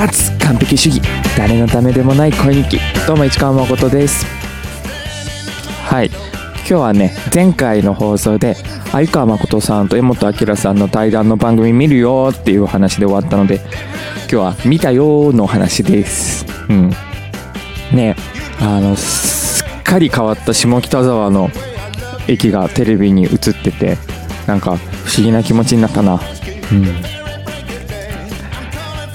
脱完璧主義。誰のためでもない恋日記。どうも市川誠です。はい。今日はね前回の放送で相川誠さんと江本明さんの対談の番組見るよっていう話で終わったので今日は見たよの話です。うん。ねあのすっかり変わった下北沢の駅がテレビに映っててなんか不思議な気持ちになったな。うん。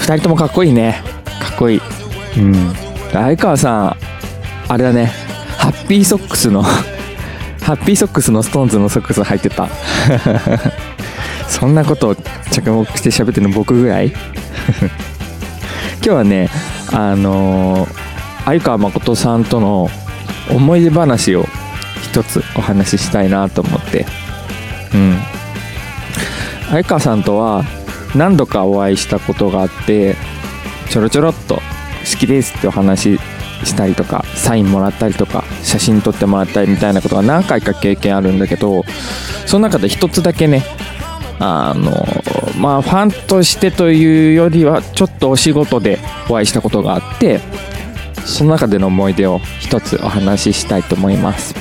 2人ともかっこいいね。かっこいい。うん。相川さんあれだね。ハッピーソックスのハッピーソックスのストーンズのソックス入ってた。そんなことを着目して喋ってるの僕ぐらい？今日はねあのー相川誠さんとの思い出話を一つお話ししたいなと思って。うん。相川さんとは何度かお会いしたことがあってちょろちょろっと好きですってお話ししたりとかサインもらったりとか写真撮ってもらったりみたいなことが何回か経験あるんだけどその中で一つだけねあのまあファンとしてというよりはちょっとお仕事でお会いしたことがあってその中での思い出を一つお話ししたいと思います、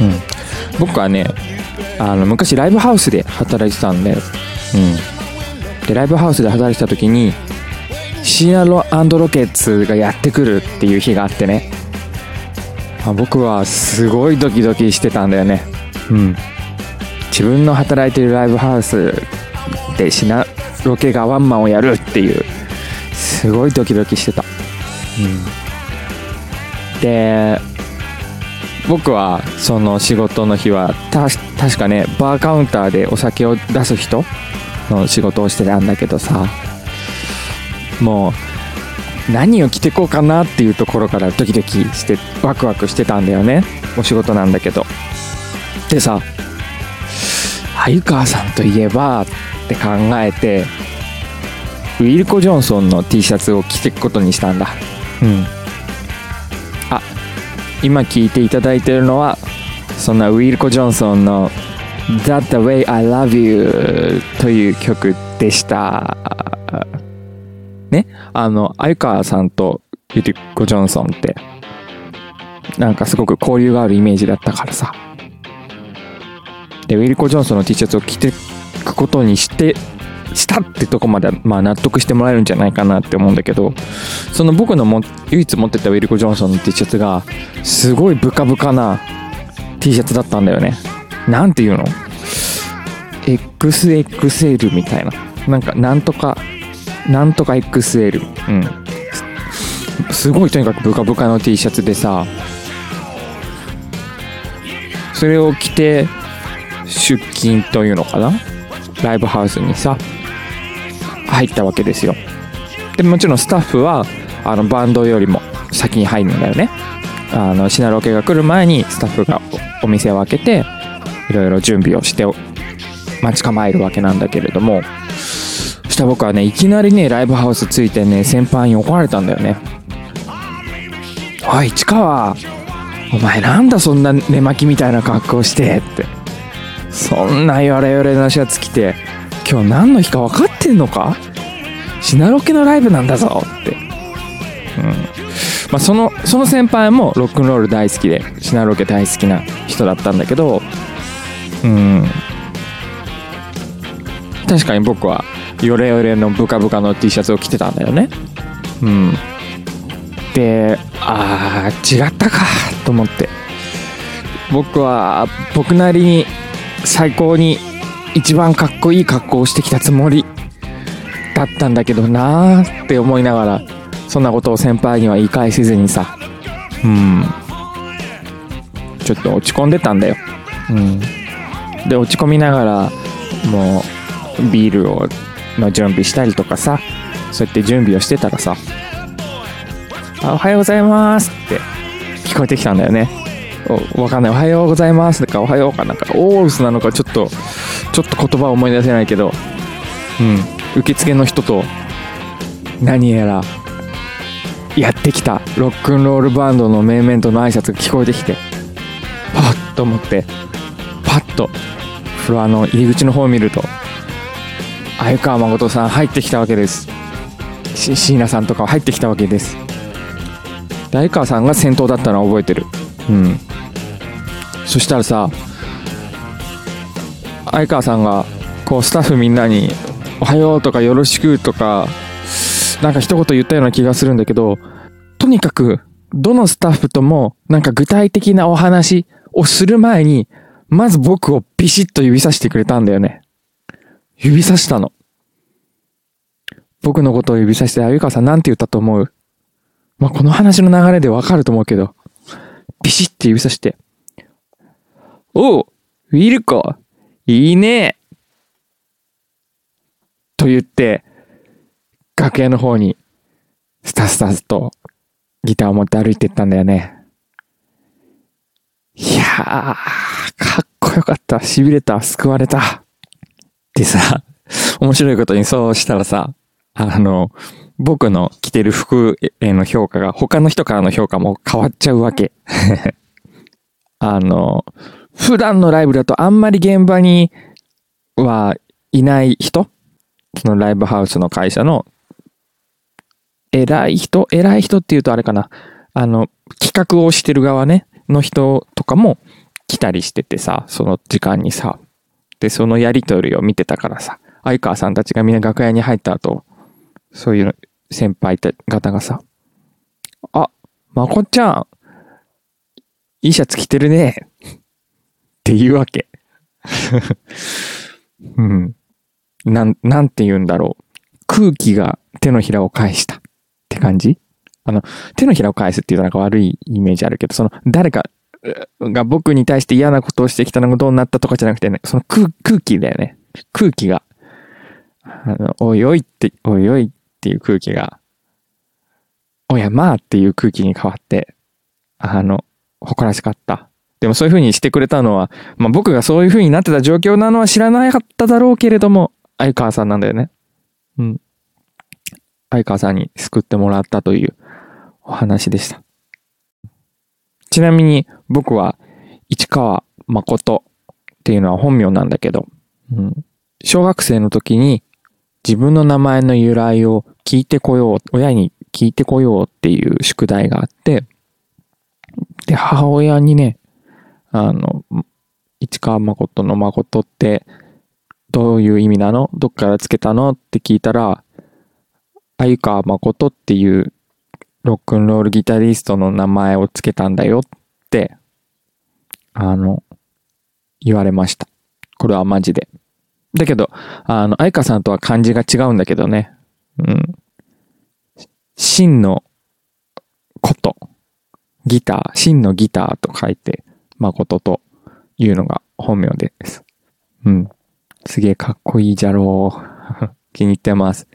うん、僕はねあの昔ライブハウスで働いてたんだよ、うん、でライブハウスで働いてた時にシーアロロケッツがやってくるっていう日があってね、まあ、僕はすごいドキドキしてたんだよね。うん。自分の働いてるライブハウスでシナロケがワンマンをやるっていう。すごいドキドキしてた。うん。で僕はその仕事の日は確かねバーカウンターでお酒を出す人の仕事をしてたんだけどさもう何を着てこうかなっていうところからドキドキしてワクワクしてたんだよね。お仕事なんだけど。でさ鮎川さんといえばって考えてウィルコ・ジョンソンの T シャツを着ていくことにしたんだ。うん。あ今聴いていただいてるのはそんなウィルコ・ジョンソンの「That the way I love you」という曲でした。ね？あの鮎川さんとウィルコ・ジョンソンってなんかすごく交流があるイメージだったからさ。でウィルコ・ジョンソンの T シャツを着てくことにしてしたってとこまでまあ納得してもらえるんじゃないかなって思うんだけどその僕のも唯一持ってたウィルコ・ジョンソンの T シャツがすごいブカブカな T シャツだったんだよね。なんていうの？XXL みたいな。なんかなんとかなんとか XL うん。すごいとにかくブカブカの T シャツでさ。それを着て出勤というのかな？ライブハウスにさ入ったわけですよ。でもちろんスタッフはあのバンドよりも先に入るんだよね。あのシナロケが来る前にスタッフがお店を開けていろいろ準備をして待ち構えるわけなんだけれどもそしたら僕はねいきなりねライブハウス着いてね先輩に怒られたんだよね「おい市川お前なんだそんな寝巻きみたいな格好して」ってそんなヨレヨレなシャツ着て今日何の日か分かってんのか？シナロケのライブなんだぞって。うん。まあその、その先輩もロックンロール大好きで、シナロケ大好きな人だったんだけど、確かに僕はヨレヨレのブカブカの T シャツを着てたんだよね。うん。で、ああ、違ったかと思って。僕は僕なりに最高に一番かっこいい格好をしてきたつもりだったんだけどなーって思いながらそんなことを先輩には言い返せずにさうんちょっと落ち込んでたんだようんで落ち込みながらもうビールをの準備したりとかさそうやって準備をしてたらさ「あおはようございます」って聞こえてきたんだよねおわかんない。おはようございますとか、おはようかなんか、オールスなのか、ちょっと、ちょっと言葉を思い出せないけど、うん。受付の人と、何やら、やってきたロックンロールバンドの面々との挨拶が聞こえてきて、パッと思って、パッと、フロアの入り口の方を見ると、鮎川誠さん入ってきたわけです。し椎名さんとか入ってきたわけです。相川さんが先頭だったのは覚えてる。うん。そしたらさ相川さんがこうスタッフみんなに「おはよう」とか「よろしく」とかなんか一言言ったような気がするんだけどとにかくどのスタッフともなんか具体的なお話をする前にまず僕をビシッと指さしてくれたんだよね。指さしたの。僕のことを指さして、あゆかさんなんて言ったと思う？まあ、この話の流れでわかると思うけど、ビシッて指さして、おう、ウィルコ、いいね。と言って、楽屋の方に、スタスタスとギターを持って歩いてったんだよね。いやー、よかった。痺れた。救われた。でさ、面白いことにそうしたらさ、あの、僕の着てる服への評価が他の人からの評価も変わっちゃうわけ。あの、普段のライブだとあんまり現場にはいない人？そのライブハウスの会社の偉い人？偉い人って言うとあれかな。あの、企画をしてる側ね、の人とかも来たりしててさ、その時間にさ。で、そのやりとりを見てたからさ、相川さんたちがみんな楽屋に入った後、そういう先輩方がさ、あ、まこちゃん、いいシャツ着てるね。って言うわけ。うん。なん、なんて言うんだろう。空気が手のひらを返したって感じ？あの、手のひらを返すっていうとなんか悪いイメージあるけど、その誰かが僕に対して嫌なことをしてきたのがどうなったとかじゃなくてね、その空気だよね。空気が、あの、おいおいって、おいおいっていう空気が、おやまあっていう空気に変わって、あの、誇らしかった。でもそういう風にしてくれたのは、まあ僕がそういう風になってた状況なのは知らなかっただろうけれども、相川さんなんだよね。うん。相川さんに救ってもらったというお話でした。ちなみに僕は市川誠っていうのは本名なんだけど、うん、小学生の時に自分の名前の由来を聞いてこよう、親に聞いてこようっていう宿題があって、で、母親にね、あの、市川誠の誠ってどういう意味なの？どっからつけたの？って聞いたら、相川誠っていうロックンロールギタリストの名前をつけたんだよって、あの、言われました。これはマジで。だけど、あの、愛花さんとは漢字が違うんだけどね。うん。真のこと。ギター、真のギターと書いて、誠というのが本名です。うん。すげえかっこいいじゃろう。気に入ってます。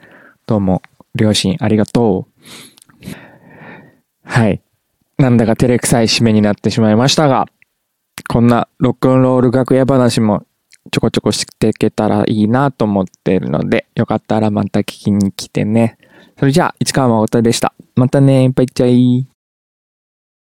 どうも、両親ありがとう。はい。なんだか照れくさい締めになってしまいましたが、こんなロックンロール楽屋話もちょこちょこしていけたらいいなと思っているので、よかったらまた聞きに来てね。それじゃあ、市川誠でした。またね、バイチャイ。